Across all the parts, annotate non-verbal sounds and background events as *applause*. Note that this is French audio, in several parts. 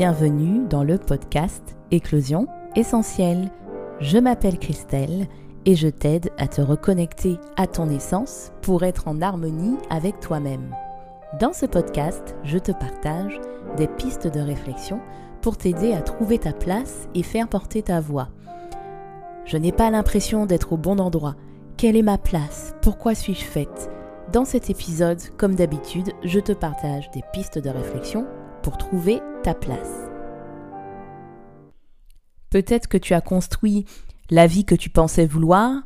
Bienvenue dans le podcast Éclosion essentielle. Je m'appelle Christelle et je t'aide à te reconnecter à ton essence pour être en harmonie avec toi-même. Dans ce podcast, je te partage des pistes de réflexion pour t'aider à trouver ta place et faire porter ta voix. Je n'ai pas l'impression d'être au bon endroit. Quelle est ma place? Pourquoi suis-je faite? Dans cet épisode, comme d'habitude, je te partage des pistes de réflexion pour trouver ta place. Peut-être que tu as construit la vie que tu pensais vouloir,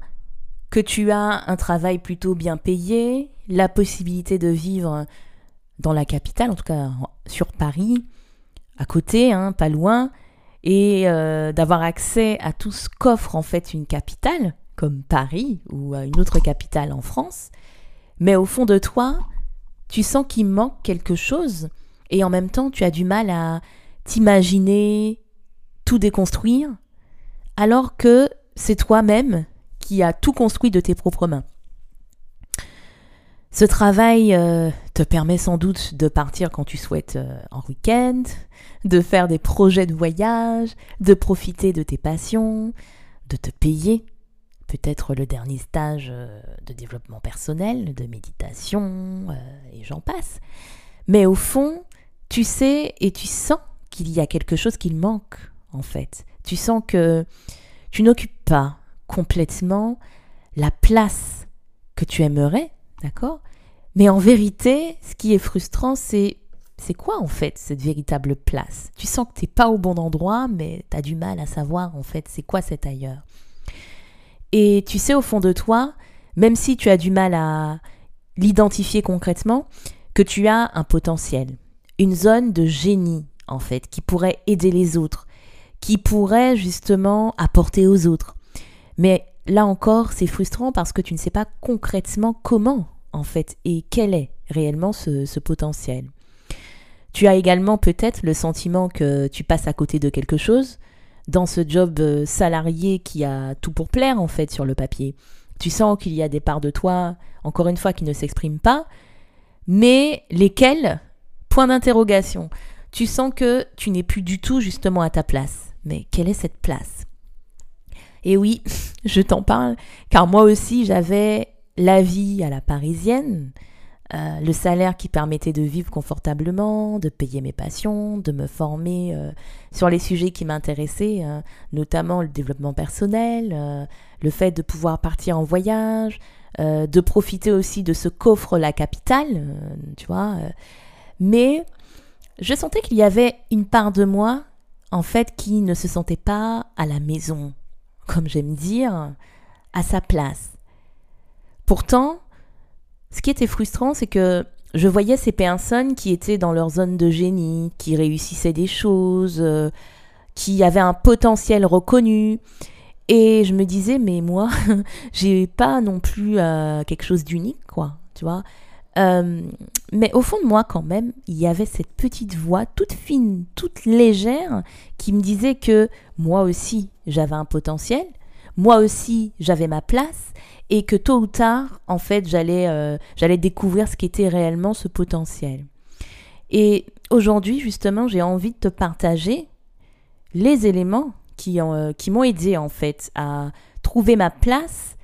que tu as un travail plutôt bien payé, la possibilité de vivre dans la capitale, en tout cas sur Paris, à côté, hein, pas loin, et euh, d'avoir accès à tout ce qu'offre en fait une capitale, comme Paris ou une autre capitale en France. Mais au fond de toi, tu sens qu'il manque quelque chose et en même temps tu as du mal à t'imaginer tout déconstruire alors que c'est toi-même qui as tout construit de tes propres mains. Ce travail euh, te permet sans doute de partir quand tu souhaites euh, en week-end, de faire des projets de voyage, de profiter de tes passions, de te payer peut-être le dernier stage euh, de développement personnel, de méditation, et j'en passe. Mais au fond, tu sais et tu sens qu'il y a quelque chose qui manque, en fait. Tu sens que tu n'occupes pas complètement la place que tu aimerais, d'accord? Mais en vérité, ce qui est frustrant, c'est c'est quoi en fait cette véritable place? Tu sens que tu n'es pas au bon endroit, mais tu as du mal à savoir en fait c'est quoi cet ailleurs. Et tu sais au fond de toi, même si tu as du mal à l'identifier concrètement, que tu as un potentiel, une zone de génie en fait, qui pourrait aider les autres, qui pourrait justement apporter aux autres. Mais là encore, c'est frustrant parce que tu ne sais pas concrètement comment en fait et quel est réellement ce, ce potentiel. Tu as également peut-être le sentiment que tu passes à côté de quelque chose dans ce job euh, salarié qui a tout pour plaire en fait sur le papier. Tu sens qu'il y a des parts de toi, encore une fois, qui ne s'expriment pas, mais lesquelles Point d'interrogation. Tu sens que tu n'es plus du tout justement à ta place. Mais quelle est cette place? Et oui, *laughs* je t'en parle, car moi aussi j'avais la vie à la parisienne, euh, le salaire qui permettait de vivre confortablement, de payer mes passions, de me former euh, sur les sujets qui m'intéressaient, hein, notamment le développement personnel, euh, le fait de pouvoir partir en voyage, de profiter aussi de ce qu'offre la capitale, tu vois mais je sentais qu'il y avait une part de moi, en fait, qui ne se sentait pas à la maison, comme j'aime dire, à sa place. Pourtant, ce qui était frustrant, c'est que je voyais ces personnes qui étaient dans leur zone de génie, qui réussissaient des choses, euh, qui avaient un potentiel reconnu. Et je me disais, mais moi, *laughs* j'ai pas non plus euh, quelque chose d'unique, quoi, tu vois. Euh, mais au fond de moi, quand même, il y avait cette petite voix toute fine, toute légère, qui me disait que moi aussi, j'avais un potentiel, moi aussi, j'avais ma place, et que tôt ou tard, en fait, j'allais euh, j'allais découvrir ce qu'était réellement ce potentiel. Et aujourd'hui, justement, j'ai envie de te partager les éléments qui, euh, qui m'ont aidé, en fait, à trouver ma place,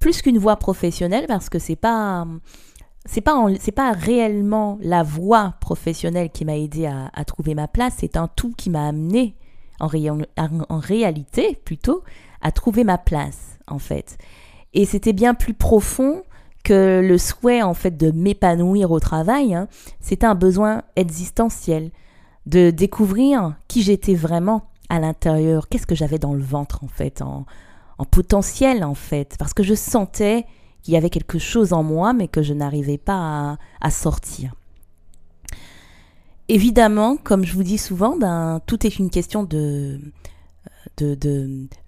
plus qu'une voie professionnelle, parce que c'est pas c'est pas c'est pas réellement la voie professionnelle qui m'a aidé à, trouver ma place, c'est un tout qui m'a amené en, réalité plutôt à trouver ma place en fait. Et c'était bien plus profond que le souhait en fait de m'épanouir au travail. Hein. C'était un besoin existentiel de découvrir qui j'étais vraiment à l'intérieur, qu'est-ce que j'avais dans le ventre en fait, en potentiel en fait, parce que je sentais qu'il y avait quelque chose en moi, mais que je n'arrivais pas à, sortir. Évidemment, comme je vous dis souvent, ben, tout est une question de, de,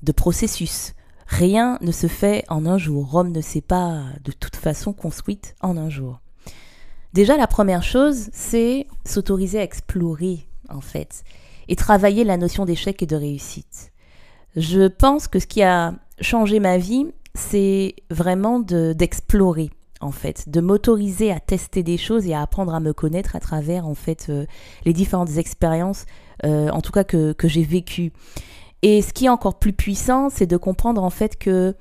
de, processus. Rien ne se fait en un jour. Rome ne s'est pas de toute façon construite en un jour. Déjà, la première chose, c'est s'autoriser à explorer, en fait, et travailler la notion d'échec et de réussite. Je pense que ce qui a changé ma vie, c'est vraiment d'explorer en fait, de m'autoriser à tester des choses et à apprendre à me connaître à travers en fait euh, les différentes expériences euh, en tout cas que, que j'ai vécu. Et ce qui est encore plus puissant, c'est de comprendre en fait que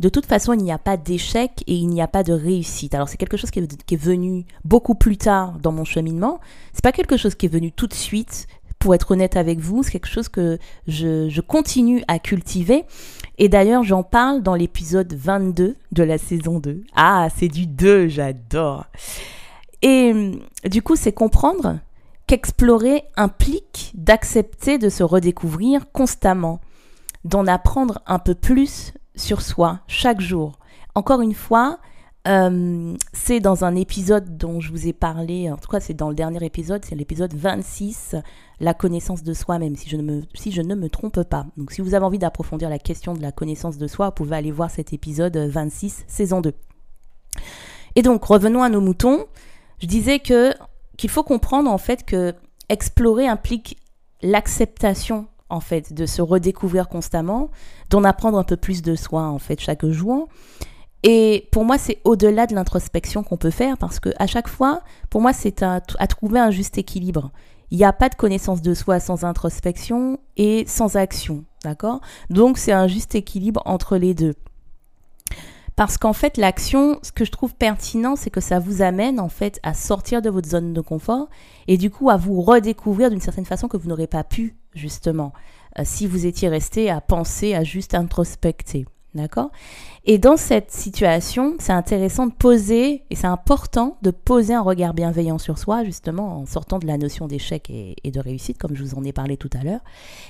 de toute façon, il n'y a pas d'échec et il n'y a pas de réussite. Alors c'est quelque chose qui est, qui est, venu beaucoup plus tard dans mon cheminement. C'est pas quelque chose qui est venu tout de suite. Pour être honnête avec vous, c'est quelque chose que je, je continue à cultiver. Et d'ailleurs, j'en parle dans l'épisode 22 de la saison 2. Ah, c'est du 2, j'adore. Et du coup, c'est comprendre qu'explorer implique d'accepter de se redécouvrir constamment, d'en apprendre un peu plus sur soi chaque jour. Encore une fois, euh, c'est dans un épisode dont je vous ai parlé, en tout cas c'est dans le dernier épisode, c'est l'épisode 26, la connaissance de soi même, si je, ne me, si je ne me trompe pas. Donc si vous avez envie d'approfondir la question de la connaissance de soi, vous pouvez aller voir cet épisode 26, saison 2. Et donc revenons à nos moutons. Je disais que qu'il faut comprendre en fait que explorer implique l'acceptation en fait de se redécouvrir constamment, d'en apprendre un peu plus de soi en fait chaque jour et pour moi, c'est au-delà de l'introspection qu'on peut faire parce que à chaque fois, pour moi, c'est à, trouver un juste équilibre. Il n'y a pas de connaissance de soi sans introspection et sans action, d'accord? Donc c'est un juste équilibre entre les deux. Parce qu'en fait, l'action, ce que je trouve pertinent, c'est que ça vous amène en fait à sortir de votre zone de confort et du coup à vous redécouvrir d'une certaine façon que vous n'aurez pas pu justement euh, si vous étiez resté à penser, à juste introspecter. D'accord? Et dans cette situation, c'est intéressant de poser, et c'est important de poser un regard bienveillant sur soi, justement, en sortant de la notion d'échec et, de réussite, comme je vous en ai parlé tout à l'heure.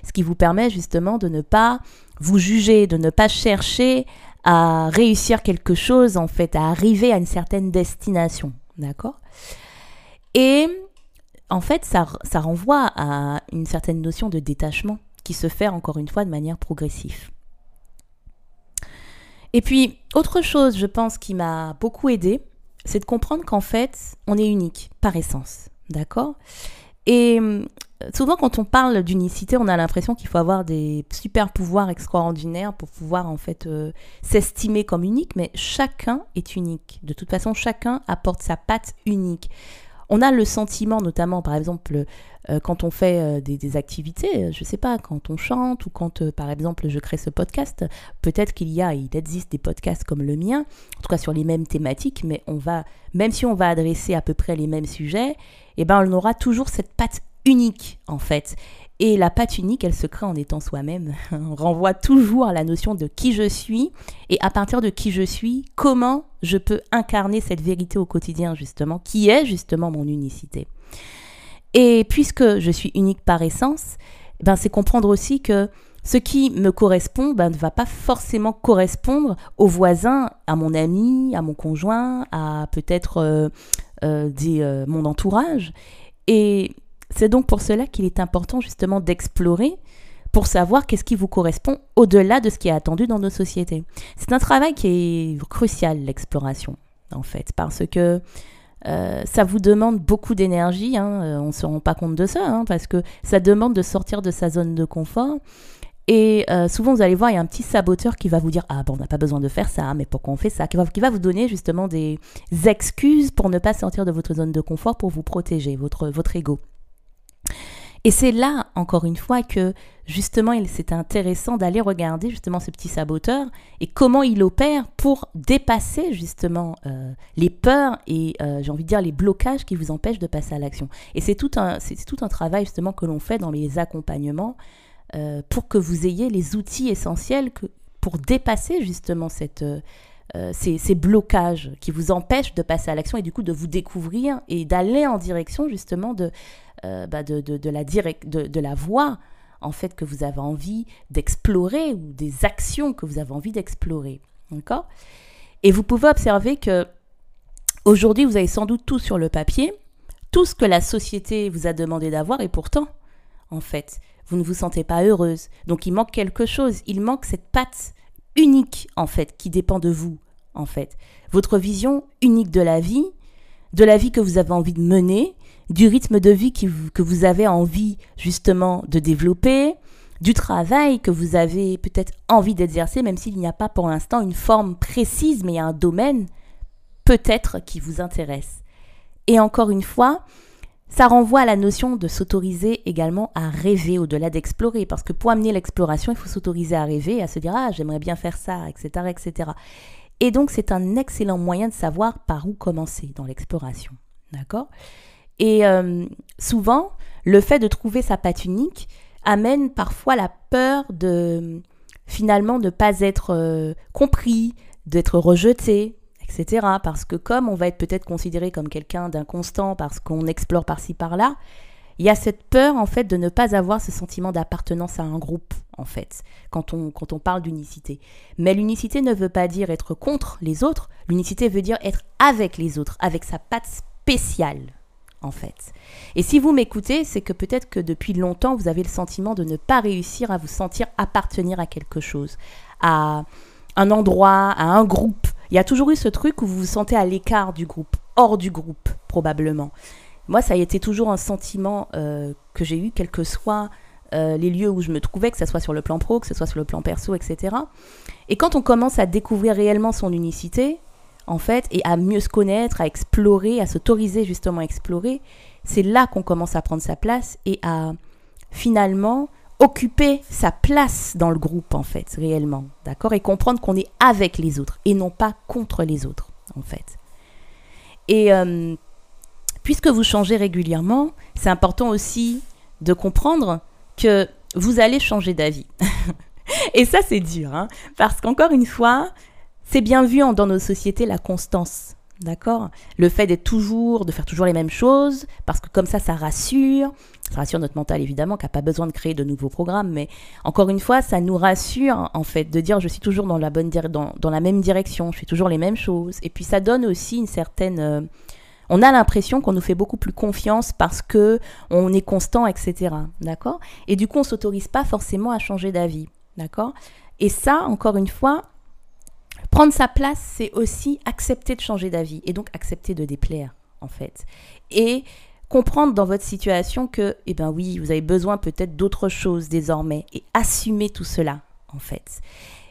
Ce qui vous permet justement de ne pas vous juger, de ne pas chercher à réussir quelque chose, en fait, à arriver à une certaine destination. D'accord? Et en fait, ça, ça renvoie à une certaine notion de détachement qui se fait encore une fois de manière progressive. Et puis, autre chose, je pense, qui m'a beaucoup aidé, c'est de comprendre qu'en fait, on est unique par essence. D'accord? Et euh, souvent, quand on parle d'unicité, on a l'impression qu'il faut avoir des super pouvoirs extraordinaires pour pouvoir, en fait, euh, s'estimer comme unique, mais chacun est unique. De toute façon, chacun apporte sa patte unique on a le sentiment, notamment par exemple euh, quand on fait euh, des, activités, euh, je ne sais pas, quand on chante ou quand par exemple je crée ce podcast, peut-être qu'il y a, il existe des podcasts comme le mien, en tout cas sur les mêmes thématiques, mais on va, même si on va adresser à peu près les mêmes sujets, eh ben on aura toujours cette patte unique en fait. Et la patte unique, elle se crée en étant soi-même. *laughs* On renvoie toujours à la notion de qui je suis et à partir de qui je suis, comment je peux incarner cette vérité au quotidien, justement, qui est justement mon unicité. Et puisque je suis unique par essence, ben c'est comprendre aussi que ce qui me correspond ben, ne va pas forcément correspondre aux voisins, à mon ami, à mon conjoint, à peut-être euh, euh, euh, mon entourage. Et c'est donc pour cela qu'il est important justement d'explorer pour savoir qu'est-ce qui vous correspond au-delà de ce qui est attendu dans nos sociétés. C'est un travail qui est crucial, l'exploration, en fait, parce que euh, ça vous demande beaucoup d'énergie, hein, euh, on ne se rend pas compte de ça, hein, parce que ça demande de sortir de sa zone de confort. Et euh, souvent, vous allez voir, il y a un petit saboteur qui va vous dire Ah, bon, on n'a pas besoin de faire ça, mais pourquoi on fait ça? Qui va, qui va vous donner justement des excuses pour ne pas sortir de votre zone de confort, pour vous protéger, votre, votre ego. Et c'est là, encore une fois, que justement, c'est intéressant d'aller regarder justement ce petit saboteur et comment il opère pour dépasser justement euh, les peurs et, euh, j'ai envie de dire, les blocages qui vous empêchent de passer à l'action. Et c'est tout, un, tout un travail justement que l'on fait dans les accompagnements euh, pour que vous ayez les outils essentiels pour dépasser justement cette... ces, blocages qui vous empêchent de passer à l'action et du coup de vous découvrir et d'aller en direction justement de, euh, bah, de, de, la de, de, la voie en fait que vous avez envie d'explorer ou des actions que vous avez envie d'explorer. D'accord? Et vous pouvez observer que aujourd'hui, vous avez sans doute tout sur le papier, tout ce que la société vous a demandé d'avoir, et pourtant, en fait, vous ne vous sentez pas heureuse. Donc il manque quelque chose, il manque cette patte unique, en fait, qui dépend de vous, en fait. Votre vision unique de la vie, de la vie que vous avez envie de mener, du rythme de vie que vous avez envie justement de développer, du travail que vous avez peut-être envie d'exercer, même s'il n'y a pas pour l'instant une forme précise, mais il y a un domaine peut-être qui vous intéresse. Et encore une fois, ça renvoie à la notion de s'autoriser également à rêver au-delà d'explorer. Parce que pour amener l'exploration, il faut s'autoriser à rêver, à se dire Ah, j'aimerais bien faire ça, etc. etc. Et donc, c'est un excellent moyen de savoir par où commencer dans l'exploration. D'accord? Et euh, souvent, le fait de trouver sa patte unique amène parfois la peur de finalement ne pas être euh, compris, d'être rejeté, etc. Parce que comme on va être peut-être considéré comme quelqu'un d'inconstant parce qu'on explore par-ci par-là, il y a cette peur en fait de ne pas avoir ce sentiment d'appartenance à un groupe en fait quand on, quand on parle d'unicité. Mais l'unicité ne veut pas dire être contre les autres, l'unicité veut dire être avec les autres, avec sa patte spéciale fait. Et si vous m'écoutez, c'est que peut-être que depuis longtemps, vous avez le sentiment de ne pas réussir à vous sentir appartenir à quelque chose, à un endroit, à un groupe. Il y a toujours eu ce truc où vous vous sentez à l'écart du groupe, hors du groupe, probablement. Moi, ça a été toujours un sentiment euh, que j'ai eu, quels que soient euh, les lieux où je me trouvais, que ce soit sur le plan pro, que ce soit sur le plan perso, etc. Et quand on commence à découvrir réellement son unicité, en fait, et à mieux se connaître, à explorer, à s'autoriser justement à explorer, c'est là qu'on commence à prendre sa place et à finalement occuper sa place dans le groupe, en fait, réellement, d'accord Et comprendre qu'on est avec les autres et non pas contre les autres, en fait. Et euh, puisque vous changez régulièrement, c'est important aussi de comprendre que vous allez changer d'avis. *laughs* et ça, c'est dur, hein parce qu'encore une fois, c'est bien vu dans nos sociétés la constance. D'accord? Le fait d'être toujours, de faire toujours les mêmes choses, parce que comme ça, ça rassure. Ça rassure notre mental, évidemment, qui n'a pas besoin de créer de nouveaux programmes. Mais encore une fois, ça nous rassure, en fait, de dire je suis toujours dans la, bonne dans, dans, la même direction, je fais toujours les mêmes choses. Et puis ça donne aussi une certaine. Euh, on a l'impression qu'on nous fait beaucoup plus confiance parce que on est constant, etc. D'accord? Et du coup, on s'autorise pas forcément à changer d'avis. D'accord? Et ça, encore une fois, Prendre sa place, c'est aussi accepter de changer d'avis et donc accepter de déplaire, en fait. Et comprendre dans votre situation que, eh ben oui, vous avez besoin peut-être d'autre chose désormais et assumer tout cela, en fait.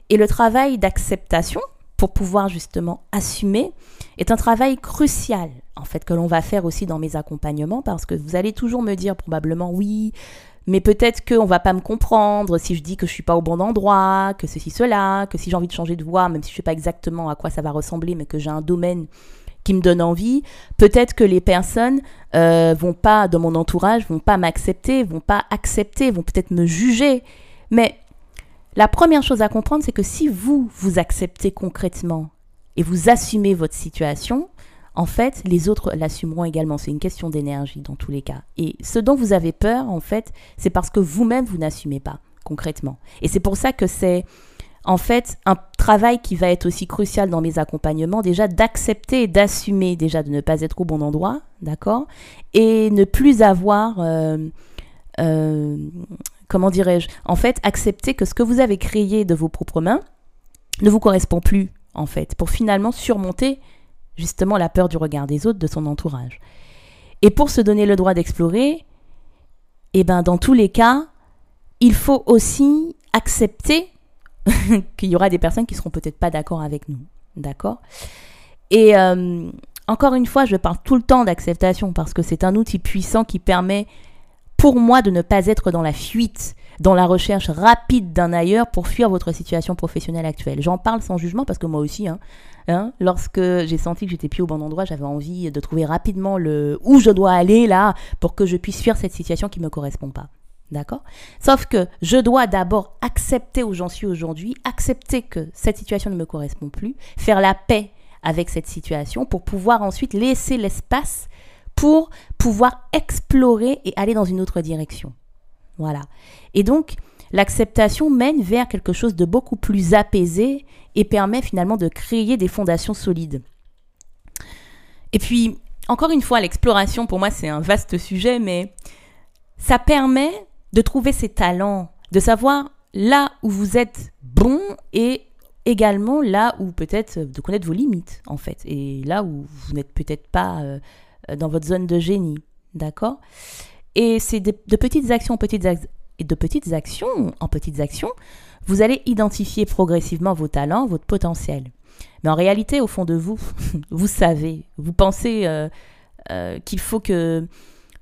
Et le travail d'acceptation, pour pouvoir justement assumer, est un travail crucial, en fait, que l'on va faire aussi dans mes accompagnements, parce que vous allez toujours me dire probablement, oui, mais peut-être qu'on va pas me comprendre si je dis que je suis pas au bon endroit, que ceci, cela, que si j'ai envie de changer de voie, même si je sais pas exactement à quoi ça va ressembler, mais que j'ai un domaine qui me donne envie, peut-être que les personnes euh, vont pas, dans mon entourage, vont pas m'accepter, vont pas accepter, vont peut-être me juger. Mais la première chose à comprendre, c'est que si vous vous acceptez concrètement et vous assumez votre situation, en fait, les autres l'assumeront également. C'est une question d'énergie dans tous les cas. Et ce dont vous avez peur, en fait, c'est parce que vous-même, vous, n'assumez pas concrètement. Et c'est pour ça que c'est, en fait, un travail qui va être aussi crucial dans mes accompagnements, déjà d'accepter d'assumer, déjà de ne pas être au bon endroit, d'accord? Et ne plus avoir... Euh, euh, comment dirais-je? En fait, accepter que ce que vous avez créé de vos propres mains ne vous correspond plus, en fait, pour finalement surmonter justement la peur du regard des autres, de son entourage. Et pour se donner le droit d'explorer, eh ben dans tous les cas, il faut aussi accepter *laughs* qu'il y aura des personnes qui seront peut-être pas d'accord avec nous, d'accord? Et euh, encore une fois, je parle tout le temps d'acceptation parce que c'est un outil puissant qui permet pour moi de ne pas être dans la fuite, dans la recherche rapide d'un ailleurs pour fuir votre situation professionnelle actuelle. J'en parle sans jugement parce que moi aussi, hein, Hein, lorsque j'ai senti que j'étais plus au bon endroit, j'avais envie de trouver rapidement le où je dois aller là pour que je puisse fuir cette situation qui ne me correspond pas. D'accord? Sauf que je dois d'abord accepter où j'en suis aujourd'hui, accepter que cette situation ne me correspond plus, faire la paix avec cette situation pour pouvoir ensuite laisser l'espace pour pouvoir explorer et aller dans une autre direction. Voilà. Et donc, l'acceptation mène vers quelque chose de beaucoup plus apaisé et permet finalement de créer des fondations solides. Et puis, encore une fois, l'exploration, pour moi, c'est un vaste sujet, mais ça permet de trouver ses talents, de savoir là où vous êtes bon et également là où peut-être de connaître vos limites, en fait, et là où vous n'êtes peut-être pas euh, dans votre zone de génie, d'accord? Et c'est de, petites actions, petites de petites actions en petites actions vous allez identifier progressivement vos talents, votre potentiel. Mais en réalité, au fond de vous, *laughs* vous savez, vous pensez euh, euh, qu'il faut que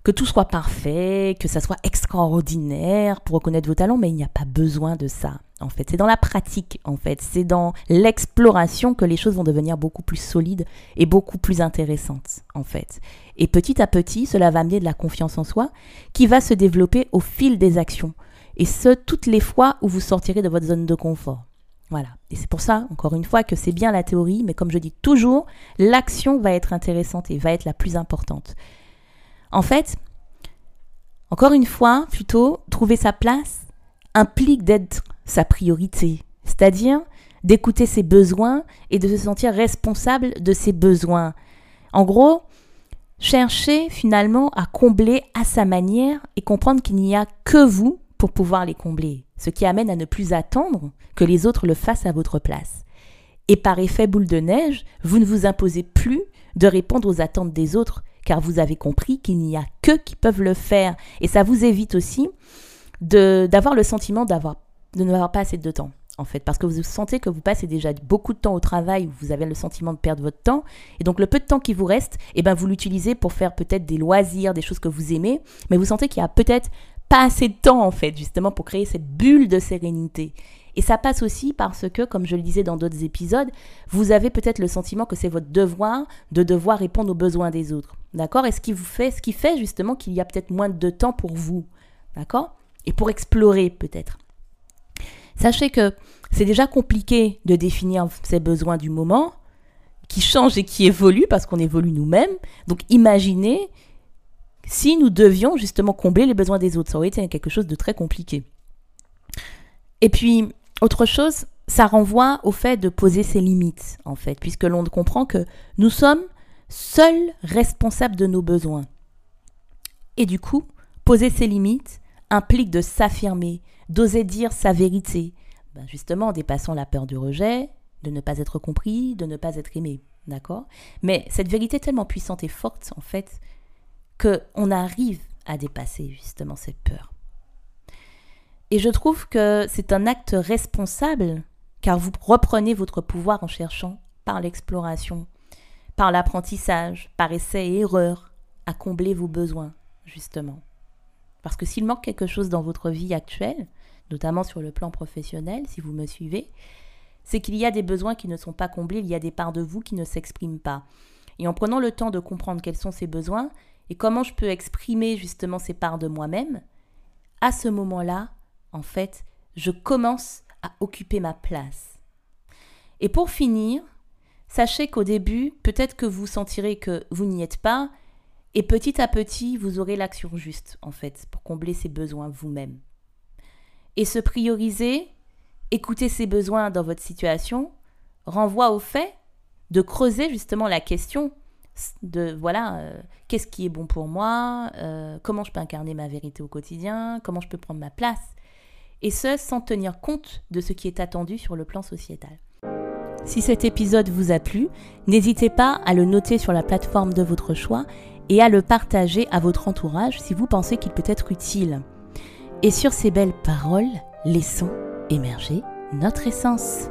que tout soit parfait, que ça soit extraordinaire pour reconnaître vos talents, mais il n'y a pas besoin de ça. En fait, c'est dans la pratique, en fait, c'est dans l'exploration que les choses vont devenir beaucoup plus solides et beaucoup plus intéressantes, en fait. Et petit à petit, cela va amener de la confiance en soi qui va se développer au fil des actions. Et ce, toutes les fois où vous sortirez de votre zone de confort. Voilà. Et c'est pour ça, encore une fois, que c'est bien la théorie, mais comme je dis toujours, l'action va être intéressante et va être la plus importante. En fait, encore une fois, plutôt, trouver sa place implique d'être sa priorité, c'est-à-dire d'écouter ses besoins et de se sentir responsable de ses besoins. En gros, chercher finalement à combler à sa manière et comprendre qu'il n'y a que vous pour pouvoir les combler, ce qui amène à ne plus attendre que les autres le fassent à votre place. Et par effet boule de neige, vous ne vous imposez plus de répondre aux attentes des autres, car vous avez compris qu'il n'y a que qui peuvent le faire. Et ça vous évite aussi d'avoir le sentiment d'avoir de n'avoir pas assez de temps en fait, parce que vous sentez que vous passez déjà beaucoup de temps au travail, vous avez le sentiment de perdre votre temps, et donc le peu de temps qui vous reste, eh ben vous l'utilisez pour faire peut-être des loisirs, des choses que vous aimez, mais vous sentez qu'il y a peut-être pas assez de temps en fait, justement pour créer cette bulle de sérénité. Et ça passe aussi parce que, comme je le disais dans d'autres épisodes, vous avez peut-être le sentiment que c'est votre devoir de devoir répondre aux besoins des autres. D'accord? Et ce qui vous fait, ce qui fait justement qu'il y a peut-être moins de temps pour vous. D'accord? Et pour explorer peut-être. Sachez que c'est déjà compliqué de définir ses besoins du moment, qui changent et qui évoluent parce qu'on évolue nous-mêmes. Donc imaginez si nous devions justement combler les besoins des autres. Ça aurait été quelque chose de très compliqué. Et puis, autre chose, ça renvoie au fait de poser ses limites, en fait, puisque l'on comprend que nous sommes seuls responsables de nos besoins. Et du coup, poser ses limites implique de s'affirmer, d'oser dire sa vérité, ben justement en dépassant la peur du rejet, de ne pas être compris, de ne pas être aimé. D'accord? Mais cette vérité est tellement puissante et forte, en fait, qu'on arrive à dépasser justement cette peur. Et je trouve que c'est un acte responsable, car vous reprenez votre pouvoir en cherchant, par l'exploration, par l'apprentissage, par essai et erreur, à combler vos besoins, justement. Parce que s'il manque quelque chose dans votre vie actuelle, notamment sur le plan professionnel, si vous me suivez, c'est qu'il y a des besoins qui ne sont pas comblés, il y a des parts de vous qui ne s'expriment pas. Et en prenant le temps de comprendre quels sont ces besoins et comment je peux exprimer justement ces parts de moi-même, à ce moment-là, en fait, je commence à occuper ma place. Et pour finir, sachez qu'au début, peut-être que vous sentirez que vous n'y êtes pas, et petit à petit, vous aurez l'action juste, en fait, pour combler ces besoins vous-même et se prioriser, écouter ses besoins dans votre situation, renvoie au fait de creuser justement la question de voilà, euh, qu'est-ce qui est bon pour moi, euh, comment je peux incarner ma vérité au quotidien, comment je peux prendre ma place, et ce sans tenir compte de ce qui est attendu sur le plan sociétal. Si cet épisode vous a plu, n'hésitez pas à le noter sur la plateforme de votre choix et à le partager à votre entourage si vous pensez qu'il peut être utile. Et sur ces belles paroles, laissons émerger notre essence.